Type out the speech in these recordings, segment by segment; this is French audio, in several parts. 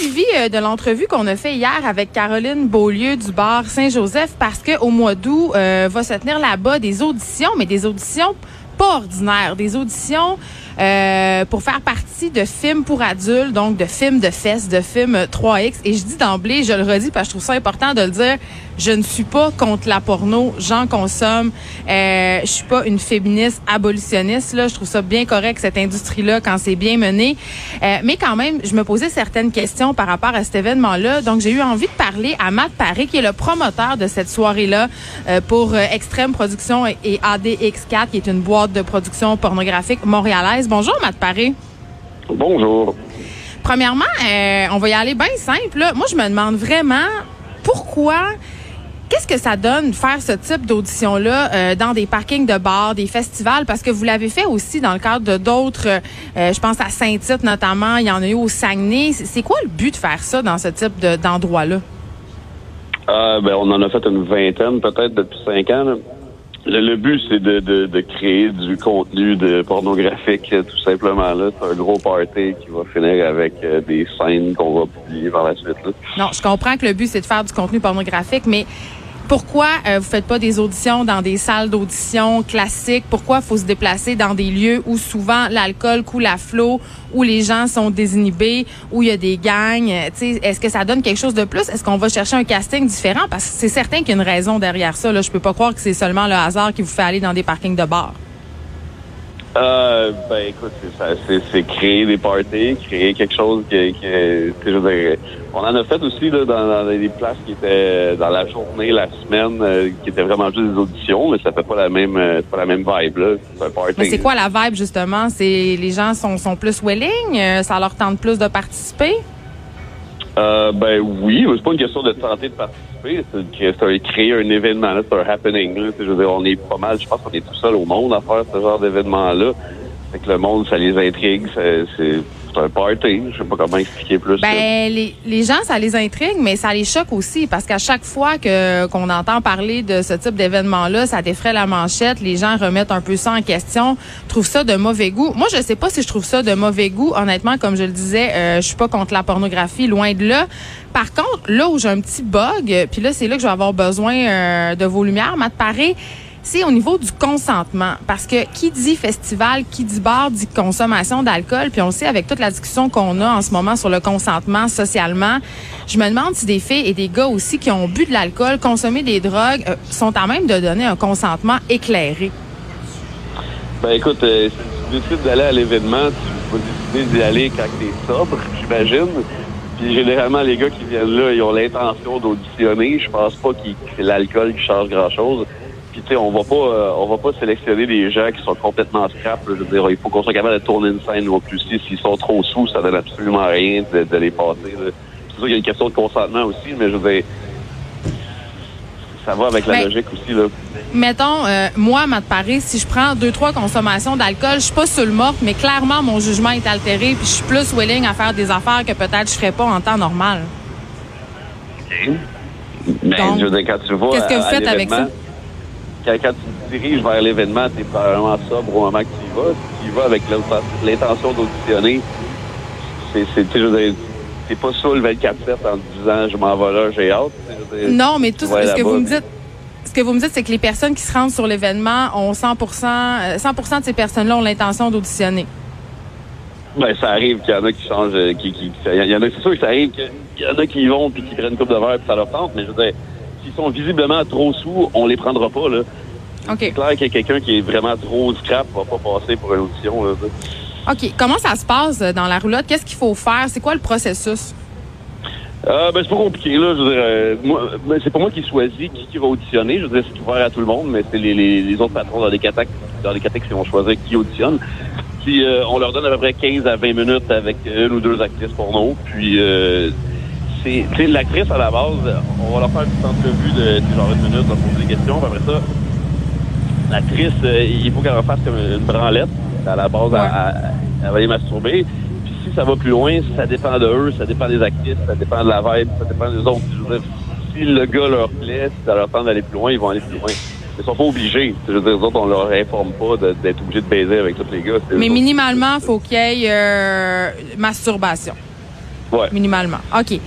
suivi euh, de l'entrevue qu'on a fait hier avec Caroline Beaulieu du bar Saint-Joseph parce que au mois d'août euh, va se tenir là-bas des auditions, mais des auditions pas ordinaires, des auditions euh, pour faire partie de films pour adultes, donc de films de fesses, de films 3X. Et je dis d'emblée, je le redis parce que je trouve ça important de le dire, je ne suis pas contre la porno, j'en consomme. Euh, je suis pas une féministe abolitionniste. Là, je trouve ça bien correct cette industrie-là quand c'est bien mené. Euh, mais quand même, je me posais certaines questions par rapport à cet événement-là. Donc, j'ai eu envie de parler à Matt Paré, qui est le promoteur de cette soirée-là euh, pour euh, Extrême Production et ADX4, qui est une boîte de production pornographique montréalaise. Bonjour, Matt Paré. Bonjour. Premièrement, euh, on va y aller bien simple. là. Moi, je me demande vraiment pourquoi. Qu'est-ce que ça donne de faire ce type d'audition-là euh, dans des parkings de bars, des festivals? Parce que vous l'avez fait aussi dans le cadre de d'autres, euh, je pense à Saint-Tite notamment, il y en a eu au Saguenay. C'est quoi le but de faire ça dans ce type de- d'endroit-là? Euh, ben, on en a fait une vingtaine peut-être depuis cinq ans. là. Le, le but, c'est de, de, de créer du contenu de pornographique, tout simplement. là. C'est un gros party qui va finir avec euh, des scènes qu'on va publier par la suite. Là. Non, je comprends que le but, c'est de faire du contenu pornographique, mais pourquoi euh, vous faites pas des auditions dans des salles d'audition classiques? Pourquoi faut se déplacer dans des lieux où souvent l'alcool coule à flot, où les gens sont désinhibés, où il y a des gangs? Euh, Est-ce que ça donne quelque chose de plus? Est-ce qu'on va chercher un casting différent? Parce que c'est certain qu'il y a une raison derrière ça. Là. Je peux pas croire que c'est seulement le hasard qui vous fait aller dans des parkings de bars. Euh, ben écoute, c'est ça, c'est, c'est créer des parties, créer quelque chose qui, qui je veux dire, on en a fait aussi là, dans, dans des places qui étaient dans la journée, la semaine, euh, qui étaient vraiment juste des auditions, mais ça fait pas la même, euh, pas la même vibe là. C'est un party. Mais c'est quoi la vibe, justement? C'est les gens sont, sont plus willing? Euh, ça leur tente plus de participer? Euh, ben oui, c'est pas une question de tenter de participer, c'est, que- un- créer un événement, là, c'est un happening. Là, je veux dire, on est pas mal, je pense qu'on est tout seul au monde à faire ce genre d'événement-là. Fait que le monde, ça les intrigue, c'est, c'est, c'est un. Je sais pas comment expliquer plus. Ben, les, les gens, ça les intrigue, mais ça les choque aussi parce qu'à chaque fois que qu'on entend parler de ce type d'événement-là, ça défraie la manchette. Les gens remettent un peu ça en question, trouvent ça de mauvais goût. Moi, je sais pas si je trouve ça de mauvais goût. Honnêtement, comme je le disais, euh, je suis pas contre la pornographie, loin de là. Par contre, là où j'ai un petit bug, puis là, c'est là que je vais avoir besoin euh, de vos lumières, Matt Paré, c'est au niveau du consentement. Parce que qui dit festival, qui dit bar, dit consommation d'alcool. Puis on le sait avec toute la discussion qu'on a en ce moment sur le consentement socialement. Je me demande si des filles et des gars aussi qui ont bu de l'alcool, consommé des drogues, euh, sont à même de donner un consentement éclairé. Ben écoute, euh, si tu décides d'aller à l'événement, tu vas décider d'y aller quand t'es sobre, j'imagine. Puis généralement, les gars qui viennent là, ils ont l'intention d'auditionner. Je pense pas que c'est l'alcool qui change grand-chose. Puis tu sais, on va pas, euh, on va pas sélectionner des gens qui sont complètement scrap. là. Je veux dire, il faut qu'on soit capable de tourner une scène non plus. Si- S'ils sont trop sous, ça donne absolument rien de, de les passer. C'est sûr qu'il y a une question de consentement aussi, mais je veux dire, ça va avec la Ben, logique aussi là. Mettons, euh, moi, Matt Paré, si je prends deux, trois consommations d'alcool, je suis pas sur le mort, mais clairement, mon jugement est altéré, puis je suis plus willing à faire des affaires que peut-être je ferais pas en temps normal. Ben, Donc, je veux dire, quand tu vas qu'est-ce que vous à faites avec l'événement, Quand, quand tu te diriges vers l'événement, tu es probablement sobre au moment que tu y vas. Tu y vas avec l'inten- l'intention d'auditionner. C'est, t'es pas sur le 24-7 en te disant je m'en vais là, j'ai hâte. dire, Non, mais tout ce que vous me dites, ce que vous me dites, c'est que les personnes qui se rendent sur l'événement ont 100 euh, 100 de ces personnes-là ont l'intention d'auditionner. Ben, ça arrive qu'il y en a qui changent, euh, qui, qui, qui- il y en a, c'est sûr que ça arrive qu'il y en a qui y vont puis qui prennent une coupe de verre puis ça leur tente, mais je veux dire, s'ils sont visiblement trop sous, on les prendra pas, là. C'est clair que quelqu'un qui est vraiment trop scrap va pas passer pour une audition, là. OK. Comment ça se passe euh, dans la roulotte? Qu'est-ce qu'il faut faire? C'est quoi le processus? Euh, ben, c'est pas compliqué, là. Je veux dire, euh, moi, ben, c'est pas moi qui choisis qui, qui va auditionner. Je veux dire, c'est ouvert à tout le monde, mais c'est les, les, les autres patrons dans les catex, dans les qui vont choisir qui auditionne. Puis, euh, on leur donne à peu près 15 à 20 minutes avec une ou deux actrices porno. Puis, euh, c'est, tu sais, l'actrice à la base, on va leur faire une petite entrevue de, genre une minute, on va poser des questions. Puis après ça, l'actrice, euh, il faut qu'elle refasse comme une branlette. À la base, Ouais. elle, va les masturber. Puis si ça va plus loin, ça dépend de eux, ça dépend des actrices, ça dépend de la vibe, ça dépend des autres. Je veux dire, si le gars leur plaît, si ça leur tente d'aller plus loin, ils vont aller plus loin. Ils sont pas obligés. Je veux dire, les autres, on leur informe pas d'être obligés de baiser avec tous les gars. Mais minimalement, il faut qu'il y ait euh, masturbation. Ouais. Minimalement. OK.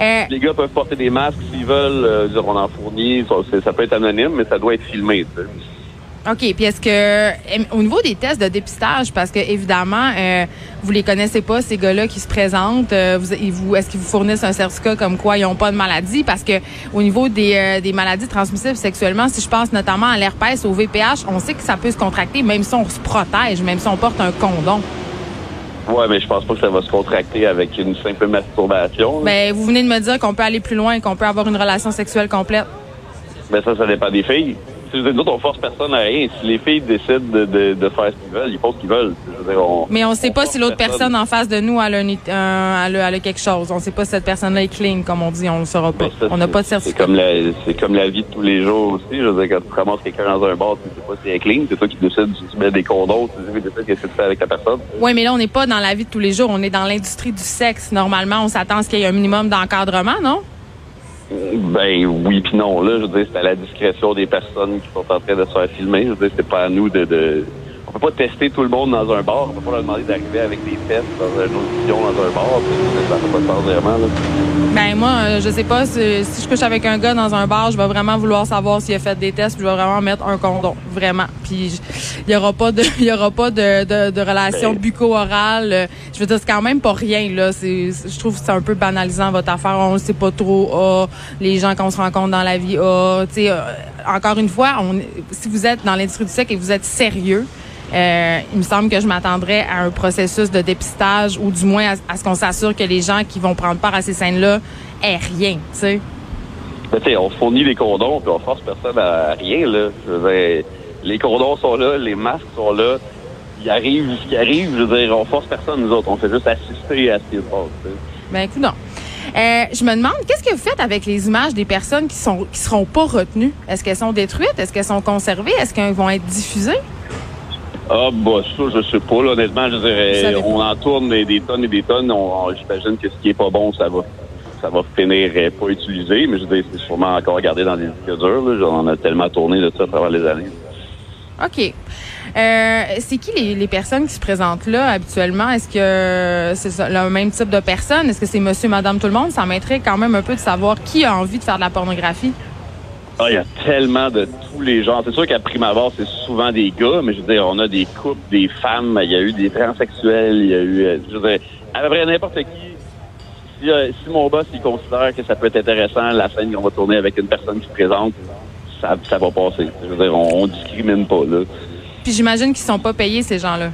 Euh, les gars peuvent porter des masques s'ils veulent. Euh, on en fournit. Ça, ça, peut être anonyme, mais ça doit être filmé. OK. Puis est-ce que, au niveau des tests de dépistage, parce que évidemment, euh, vous les connaissez pas, ces gars-là qui se présentent, euh, vous, vous, est-ce qu'ils vous fournissent un certificat comme quoi ils n'ont pas de maladie? Parce que au niveau des, euh, des maladies transmissibles sexuellement, si je pense notamment à l'herpès, au VPH, on sait que ça peut se contracter même si on se protège, même si on porte un condom. Ouais, mais je pense pas que ça va se contracter avec une simple masturbation. Ben, vous venez de me dire qu'on peut aller plus loin, qu'on peut avoir une relation sexuelle complète. Ben ça, ça dépend des filles nous autres, on force personne à rien. Si les filles décident de, de, de faire ce qu'ils veulent, ils font ce qu'ils veulent. Mais on ne sait pas si l'autre personne. en face de nous a, a, quelque chose. On ne sait pas si cette personne-là est clean, comme on dit. On ne le saura pas. on n'a pas de certificat. C'est comme, la, vie de tous les jours aussi. Je veux dire, quand tu ramasses quelqu'un dans un bar, tu ne sais pas si elle est clean. C'est toi qui décides si tu mets des condoms, tu décides qu'est-ce que tu fais avec la personne. Oui, mais là, on n'est pas dans la vie de tous les jours. On est dans l'industrie du sexe. Normalement, on s'attend à ce qu'il y ait un minimum d'encadrement, non? Ben oui puis non là, je veux dire c'est à la discrétion des personnes qui sont en train de se faire filmer. Je veux dire c'est pas à nous de, de on peut pas tester tout le monde dans un bar. On peut pas leur demander d'arriver avec des tests dans une audition dans un bar. Ça peut pas se faire vraiment. Là. Ben moi, euh, je sais pas si, je couche avec un gars dans un bar, je vais vraiment vouloir savoir s'il a fait des tests. je vais vraiment mettre un condom, vraiment. Puis il y aura pas de, il y aura pas de, de, de relation ben. buco-orale. Je veux dire, c'est quand même pas rien là. C'est, je trouve que c'est un peu banalisant votre affaire. On ne sait pas trop. Ah, les gens qu'on se rencontre dans la vie. Ah, tu sais, euh, encore une fois, on, si vous êtes dans l'industrie du sexe et vous êtes sérieux euh, il me semble que je m'attendrais à un processus de dépistage ou du moins à, ce qu'on s'assure que les gens qui vont prendre part à ces scènes-là aient rien, tu sais. Ben, on fournit les condoms, puis on force personne à rien, là. les condoms sont là, les masques sont là. Il arrive ce qui arrive, je veux dire, on force personne, nous autres. On fait juste assister à ce qui se passe. Ben, écoute, non. Euh, je me demande, qu'est-ce que vous faites avec les images des personnes qui sont qui seront pas retenues? Est-ce qu'elles sont détruites? Est-ce qu'elles sont conservées? Est-ce qu'elles vont être diffusées? Ah, bah, ça, je sais pas, là, honnêtement, je dirais, on en tourne des, tonnes et des tonnes. J'imagine que ce qui est pas bon, ça va, ça va finir euh, pas utilisé, mais je veux dire, c'est sûrement encore gardé dans des disques durs, là. On a tellement tourné de ça à travers les années. OK. Euh, c'est qui les, les, personnes qui se présentent là habituellement? Est-ce que c'est le même type de personne? Est-ce que c'est monsieur, madame, tout le monde? Ça m'intrigue quand même un peu de savoir qui a envie de faire de la pornographie. Ah, il y a tellement de tous les genres. C'est sûr qu'à prime abord, c'est souvent des gars, mais je veux dire, on a des couples, des femmes, il y a eu des transsexuels, il y a eu, euh, je veux dire, à peu près n'importe qui. Si, euh, si, mon boss, il considère que ça peut être intéressant, la scène qu'on va tourner avec une personne qui se présente, ça, ça va passer. Je veux dire, on, discrimine pas, là. Puis j'imagine qu'ils sont pas payés, ces gens-là.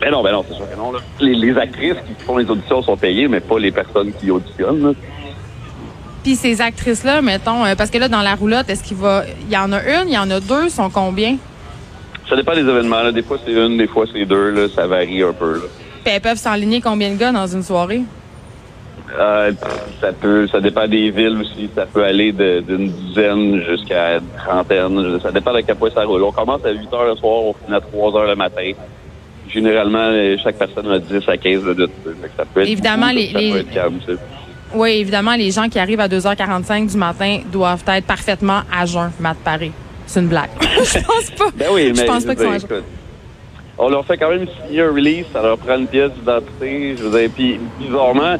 Ben non, ben non, c'est sûr que non, là. Les, les, actrices qui font les auditions sont payées, mais pas les personnes qui auditionnent, là. Puis ces actrices-là, mettons, euh, parce que là, dans la roulotte, est-ce qu'il va. Il y en a une, il y en a deux, sont combien? Ça dépend des événements. Là. Des fois, c'est une, des fois, c'est deux. Là. Ça varie un peu. Là. Puis elles peuvent s'enligner combien de gars dans une soirée? Euh, ça peut, ça dépend des villes aussi. Ça peut aller d'une dizaine jusqu'à une trentaine. Ça dépend de quel point ça roule. On commence à 8 heures le soir, on finit à 3 heures le matin. Généralement, chaque personne a 10 à 15 minutes. Ça peut être Évidemment, les, les, oui, évidemment, les gens qui arrivent à 2h45 du matin doivent être parfaitement à jeun, Matt Paré. C'est une blague. je pense pas. Ben oui, mais je pense pas sont à On leur fait quand même signer un release, ça leur prend une pièce d'identité. Je veux dire, puis bizarrement,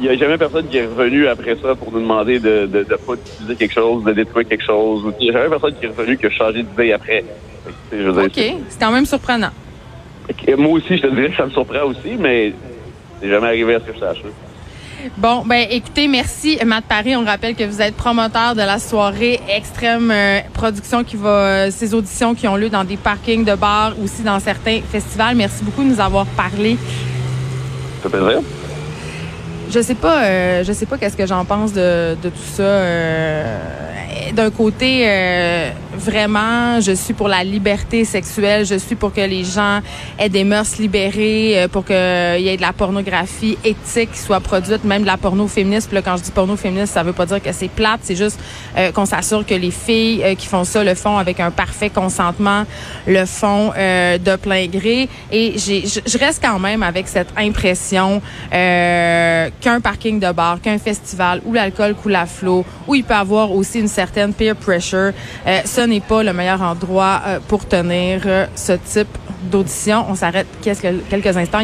il n'y a jamais personne qui est revenu après ça pour nous demander de ne de, de pas utiliser quelque chose, de détruire quelque chose. Il n'y a jamais personne qui est revenu qui a changé d'idée après. OK, c'est quand même surprenant. Moi aussi, je te dirais que ça me surprend aussi, mais c'est jamais arrivé à ce que je sache. Bon, ben écoutez, merci Matt Paris. On rappelle que vous êtes promoteur de la soirée Extrême euh, Production qui va, euh, ces auditions qui ont lieu dans des parkings de bars, aussi dans certains festivals. Merci beaucoup de nous avoir parlé. Ça fait plaisir. Je sais pas, euh, je sais pas qu'est-ce que j'en pense de, de, tout ça. D'un côté, vraiment, je suis pour la liberté sexuelle. Je suis pour que les gens aient des mœurs libérées, euh, pour qu'il y ait de la pornographie éthique qui soit produite, même de la porno féministe. Puis là, quand je dis porno féministe, ça veut pas dire que c'est plate. C'est juste euh, qu'on s'assure que les filles euh, qui font ça le font avec un parfait consentement, le font de plein gré. Et je reste quand même avec cette impression qu'un parking de bar, qu'un festival où l'alcool coule à flot, où il peut avoir aussi une certaine peer pressure, ce n'est pas le meilleur endroit euh, pour tenir euh, ce type d'audition. On s'arrête quelques instants.